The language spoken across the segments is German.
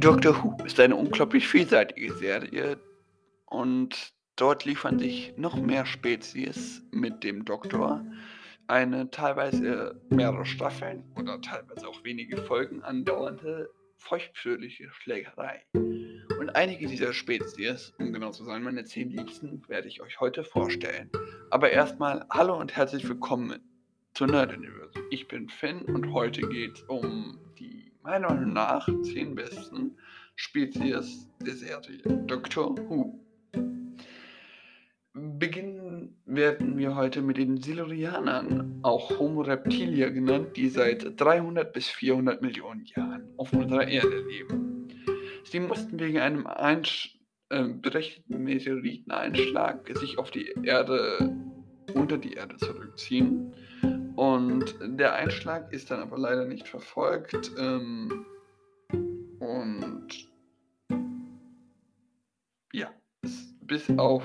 Doctor Who ist eine unglaublich vielseitige Serie und dort liefern sich noch mehr Spezies mit dem Doktor eine teilweise mehrere Staffeln oder teilweise auch wenige Folgen andauernde feuchtfröhliche Schlägerei. Und einige dieser Spezies, um genau zu sein, meine zehn Liebsten, werde ich euch heute vorstellen. Aber erstmal hallo und herzlich willkommen zu Nerd Universe. Ich bin Finn und heute geht es um meiner Meinung nach zehn besten Spezies der Serie Doctor Who. Beginnen werden wir heute mit den Silurianern, auch Homo reptilia genannt, die seit 300 bis 400 Millionen Jahren auf unserer Erde leben. Sie mussten wegen einem Einsch äh, berechneten Meteoriteneinschlag sich auf die Erde, unter die Erde zurückziehen und der Einschlag ist dann aber leider nicht verfolgt. Ähm, und ja, bis auf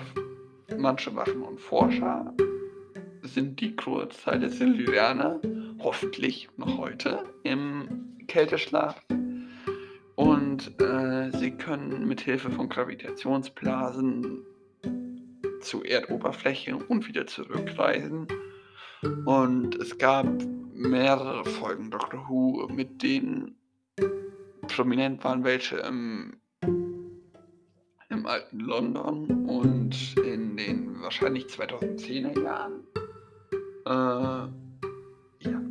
manche Waffen und Forscher sind die Kurzzeit der Silurianer hoffentlich noch heute im Kälteschlaf. Und äh, sie können mit Hilfe von Gravitationsblasen zur Erdoberfläche und wieder zurückreisen und es gab mehrere Folgen Doctor Who, mit denen prominent waren welche im, im alten London und in den wahrscheinlich 2010er Jahren. Äh, ja.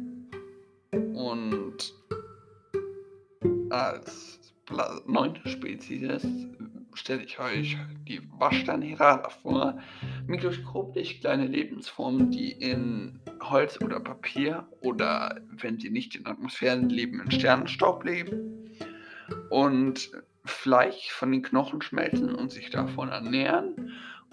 Und als neunte Spezies stelle ich euch die Waschsteinherada vor. Mikroskopisch kleine Lebensformen, die in Holz oder Papier oder, wenn sie nicht in Atmosphären leben, in Sternenstaub leben und Fleisch von den Knochen schmelzen und sich davon ernähren.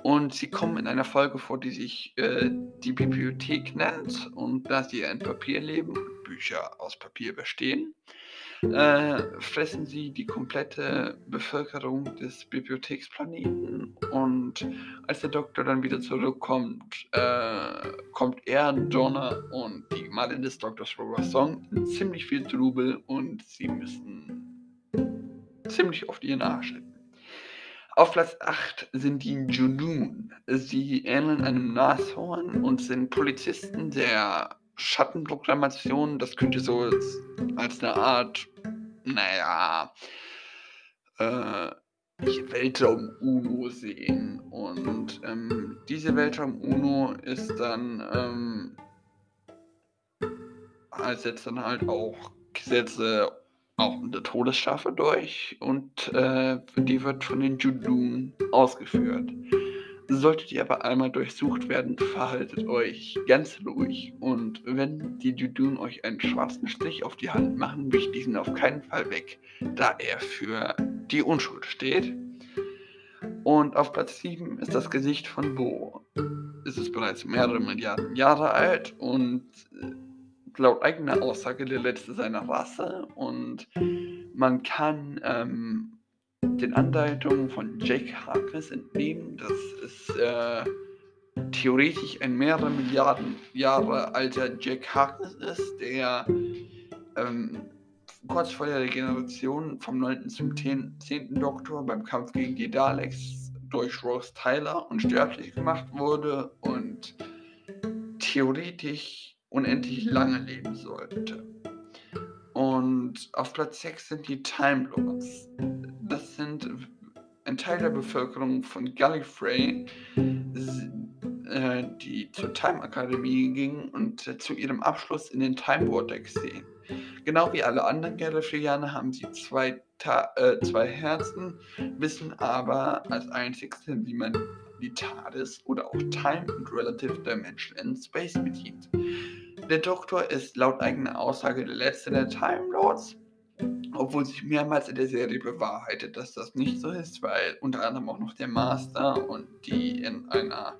Und sie kommen in einer Folge vor, die sich äh, die Bibliothek nennt. Und da sie in Papier leben, Bücher aus Papier bestehen, äh, fressen sie die komplette Bevölkerung des Bibliotheksplaneten und als der Doktor dann wieder zurückkommt, äh, kommt er, Donna und die Gemahlin des Doktors Robert Song in ziemlich viel Trubel und sie müssen ziemlich oft ihren Arsch. Auf Platz 8 sind die Junoon. Sie ähneln einem Nashorn und sind Polizisten der Schattenprogrammation. Das könnte so als, als eine Art naja, äh, Weltraum-UNO sehen. Und ähm, diese Weltraum-UNO ist dann, ähm, setzt dann halt auch Gesetze auch in der Todesstrafe durch und äh, die wird von den Judun ausgeführt. Solltet ihr aber einmal durchsucht werden, verhaltet euch ganz ruhig. Und wenn die Judun euch einen schwarzen Strich auf die Hand machen, wischt diesen auf keinen Fall weg, da er für die Unschuld steht. Und auf Platz 7 ist das Gesicht von Bo. Es ist bereits mehrere Milliarden Jahre alt und äh, laut eigener Aussage der letzte seiner Rasse. Und man kann ähm, den Andeutungen von Jake Harkness entnehmen, dass es äh, theoretisch ein mehrere Milliarden Jahre alter Jack Harkness ist, der ähm, kurz vor der Regeneration vom 9. zum 10. Doktor beim Kampf gegen die Daleks durch Rose Tyler unsterblich gemacht wurde und theoretisch unendlich lange leben sollte. Und auf Platz 6 sind die Time Lords das sind ein Teil der Bevölkerung von Gallifrey, äh, die zur Time Akademie gingen und zu ihrem Abschluss in den Time Vortex sehen. Genau wie alle anderen Gallifreyaner haben sie zwei, Ta äh, zwei Herzen, wissen aber als einzigste, wie man die TARDIS oder auch Time and Relative Dimension in Space bedient. Der Doktor ist laut eigener Aussage der letzte der Time Lords obwohl sich mehrmals in der Serie bewahrheitet, dass das nicht so ist, weil unter anderem auch noch der Master und die in einer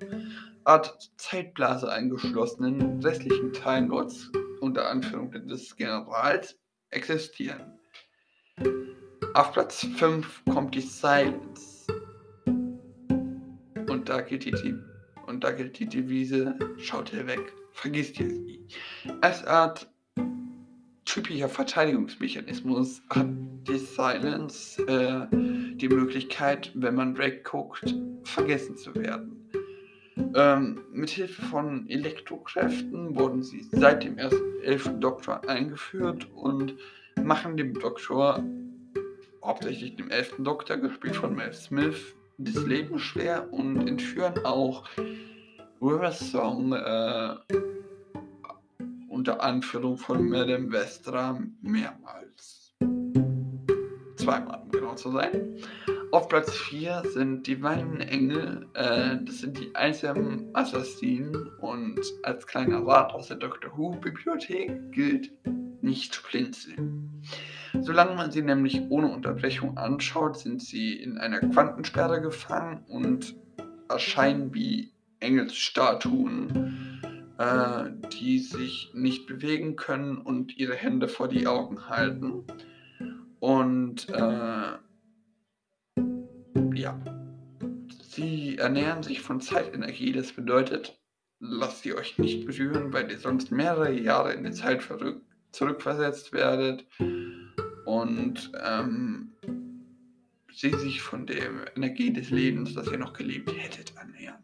Art Zeitblase eingeschlossenen restlichen Time Lords unter Anführung des Generals existieren. Auf Platz 5 kommt die Silence. Und da gilt die, und da gilt die Devise, schaut ihr weg, vergisst sie. Es hat typischer Verteidigungsmechanismus hat die Silence äh, die Möglichkeit, wenn man wegguckt, vergessen zu werden. Ähm, Mithilfe von Elektrokräften wurden sie seit dem ersten elften Doktor eingeführt und machen dem Doktor, hauptsächlich dem elften Doktor, gespielt von Mel Smith, das Leben schwer und entführen auch Rivers Song äh, unter Anführung von Madame Vestra mehrmals. Zweimal, um genau zu sein. Auf Platz 4 sind die weinenden Engel. Äh, das sind die einsamen Assassinen. Und als kleiner Rat aus der Doctor Who-Bibliothek gilt nicht zu blinzeln. Solange man sie nämlich ohne Unterbrechung anschaut, sind sie in einer Quantensperre gefangen und erscheinen wie Engelsstatuen, äh, die sich nicht bewegen können und ihre Hände vor die Augen halten. Und äh, ja, sie ernähren sich von Zeitenergie. Das bedeutet, lasst ihr euch nicht berühren, weil ihr sonst mehrere Jahre in die Zeit zurückversetzt werdet und ähm, sie sich von der Energie des Lebens, das ihr noch gelebt hättet, ernähren.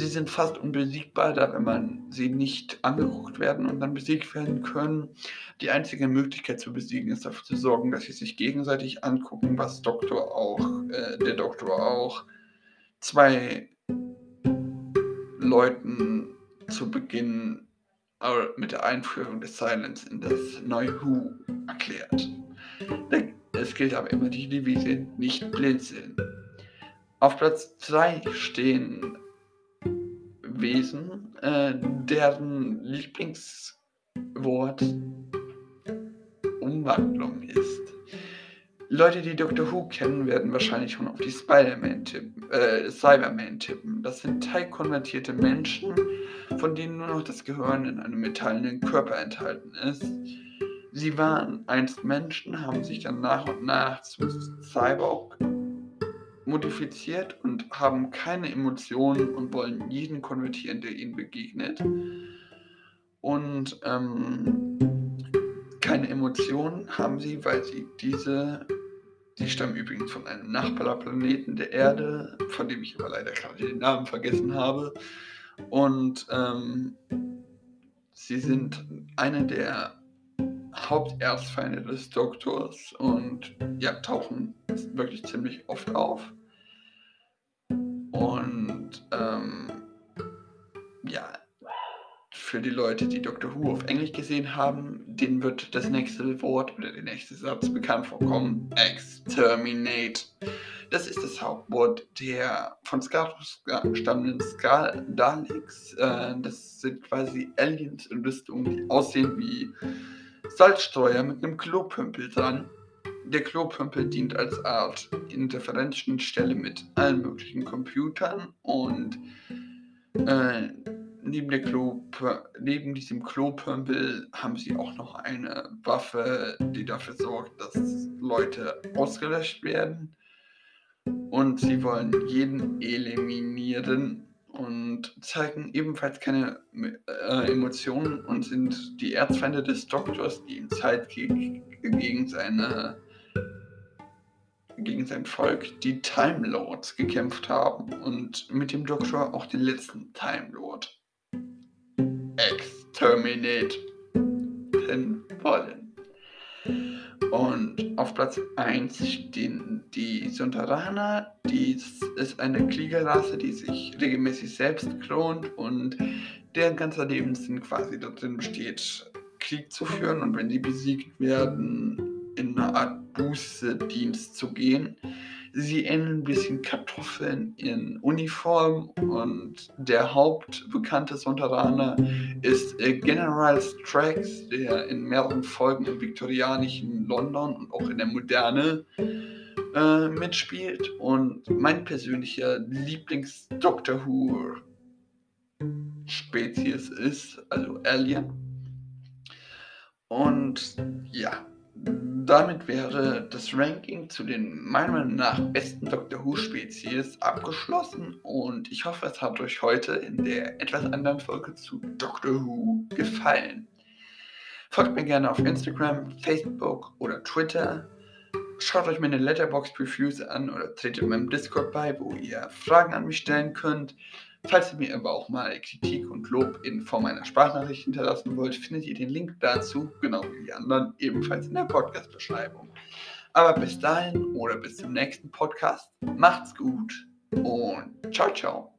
Sie sind fast unbesiegbar, da wenn man sie nicht angeguckt werden und dann besiegt werden können. Die einzige Möglichkeit zu besiegen ist dafür zu sorgen, dass sie sich gegenseitig angucken, was Doktor auch, äh, der Doktor auch zwei Leuten zu Beginn äh, mit der Einführung des Silence in das neue Who erklärt. Es gilt aber immer die Devise, nicht blinzeln. Auf Platz 2 stehen Wesen, äh, deren Lieblingswort Umwandlung ist. Leute, die Doctor Who kennen, werden wahrscheinlich schon auf die Spider-Man tippen, äh, Cyberman tippen. Das sind teilkonvertierte Menschen, von denen nur noch das Gehirn in einem metallenen Körper enthalten ist. Sie waren einst Menschen, haben sich dann nach und nach zu Cyborg modifiziert und haben keine Emotionen und wollen jeden konvertieren, der ihnen begegnet. Und ähm, keine Emotionen haben sie, weil sie diese, die stammen übrigens von einem Nachbarplaneten der Erde, von dem ich aber leider gerade den Namen vergessen habe. Und ähm, sie sind eine der Haupterzfeinde des Doktors und ja, tauchen wirklich ziemlich oft auf. Und ähm, ja, für die Leute, die Doctor Who auf Englisch gesehen haben, denen wird das nächste Wort oder der nächste Satz bekannt vorkommen. Exterminate. Das ist das Hauptwort der von Scarus stammenden Skal Daleks. Äh, das sind quasi Aliens in Rüstung, die aussehen wie Salzstreuer mit einem Klopümpel dran. Der Klopümpel dient als Art Interferenzschnittstelle mit allen möglichen Computern und äh, neben, der neben diesem Klopümpel haben sie auch noch eine Waffe, die dafür sorgt, dass Leute ausgelöscht werden. Und sie wollen jeden eliminieren und zeigen ebenfalls keine äh, Emotionen und sind die Erzfeinde des Doktors, die im Zeitkrieg gegen seine gegen sein Volk, die Time Lords, gekämpft haben und mit dem Doktor auch den letzten Time Lord exterminate wollen. Und auf Platz 1 stehen die Suntaraner. Dies ist eine Kriegerrasse, die sich regelmäßig selbst klont und deren ganzer Lebenssinn quasi darin besteht, Krieg zu führen und wenn sie besiegt werden, in eine Art Buße-Dienst zu gehen. Sie ähneln ein bisschen Kartoffeln in Uniform und der hauptbekannte Sontaraner ist äh, General Strax, der in mehreren Folgen im viktorianischen London und auch in der Moderne äh, mitspielt und mein persönlicher Lieblings-Doctor Who Spezies ist, also Alien. Und ja, damit wäre das Ranking zu den meiner Meinung nach besten Doctor Who-Spezies abgeschlossen und ich hoffe, es hat euch heute in der etwas anderen Folge zu Doctor Who gefallen. Folgt mir gerne auf Instagram, Facebook oder Twitter. Schaut euch meine Letterbox-Reviews an oder tretet meinem Discord bei, wo ihr Fragen an mich stellen könnt. Falls ihr mir aber auch mal Kritik und Lob in Form einer Sprachnachricht hinterlassen wollt, findet ihr den Link dazu, genau wie die anderen, ebenfalls in der Podcast-Beschreibung. Aber bis dahin oder bis zum nächsten Podcast, macht's gut und ciao, ciao.